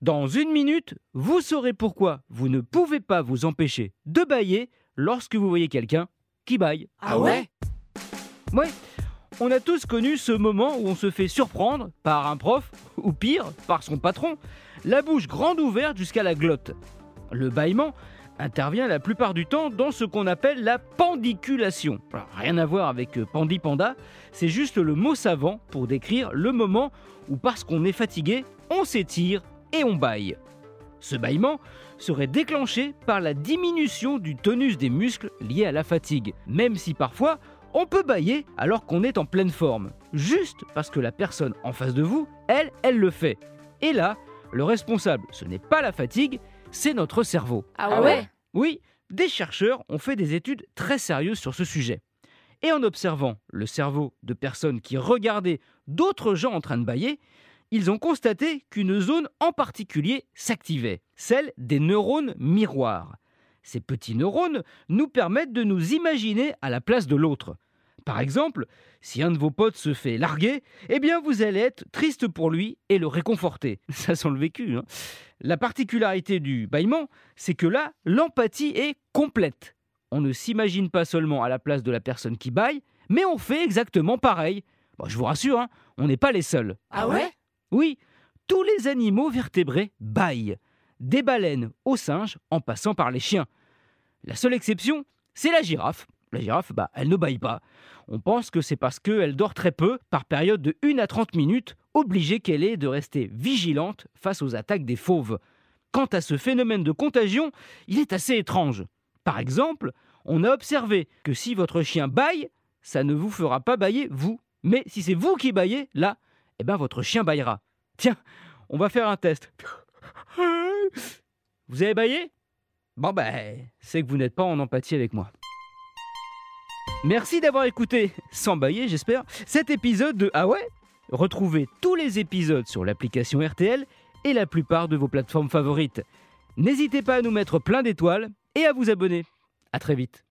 Dans une minute, vous saurez pourquoi vous ne pouvez pas vous empêcher de bailler lorsque vous voyez quelqu'un qui baille. Ah ouais Ouais, on a tous connu ce moment où on se fait surprendre par un prof, ou pire, par son patron, la bouche grande ouverte jusqu'à la glotte. Le bâillement intervient la plupart du temps dans ce qu'on appelle la pendiculation. Alors, rien à voir avec euh, pandi panda, c'est juste le mot savant pour décrire le moment où parce qu'on est fatigué, on s'étire et on baille. Ce bâillement serait déclenché par la diminution du tonus des muscles liés à la fatigue, même si parfois on peut bailler alors qu'on est en pleine forme, juste parce que la personne en face de vous, elle, elle le fait. Et là, le responsable, ce n'est pas la fatigue, c'est notre cerveau. Ah ouais Oui, des chercheurs ont fait des études très sérieuses sur ce sujet. Et en observant le cerveau de personnes qui regardaient d'autres gens en train de bailler, ils ont constaté qu'une zone en particulier s'activait, celle des neurones miroirs. Ces petits neurones nous permettent de nous imaginer à la place de l'autre. Par exemple, si un de vos potes se fait larguer, eh bien vous allez être triste pour lui et le réconforter. Ça sent le vécu. Hein la particularité du bâillement, c'est que là, l'empathie est complète. On ne s'imagine pas seulement à la place de la personne qui baille, mais on fait exactement pareil. Je vous rassure, hein, on n'est pas les seuls. Ah ouais? Oui, tous les animaux vertébrés baillent. Des baleines aux singes en passant par les chiens. La seule exception, c'est la girafe. La girafe, bah, elle ne baille pas. On pense que c'est parce qu'elle dort très peu, par période de 1 à 30 minutes, obligée qu'elle est de rester vigilante face aux attaques des fauves. Quant à ce phénomène de contagion, il est assez étrange. Par exemple, on a observé que si votre chien baille, ça ne vous fera pas bailler vous. Mais si c'est vous qui baillez, là, eh ben votre chien baillera. Tiens, on va faire un test. Vous avez baillé? Bon ben, c'est que vous n'êtes pas en empathie avec moi. Merci d'avoir écouté, sans bailler j'espère, cet épisode de Ah ouais? Retrouvez tous les épisodes sur l'application RTL et la plupart de vos plateformes favorites. N'hésitez pas à nous mettre plein d'étoiles et à vous abonner. À très vite.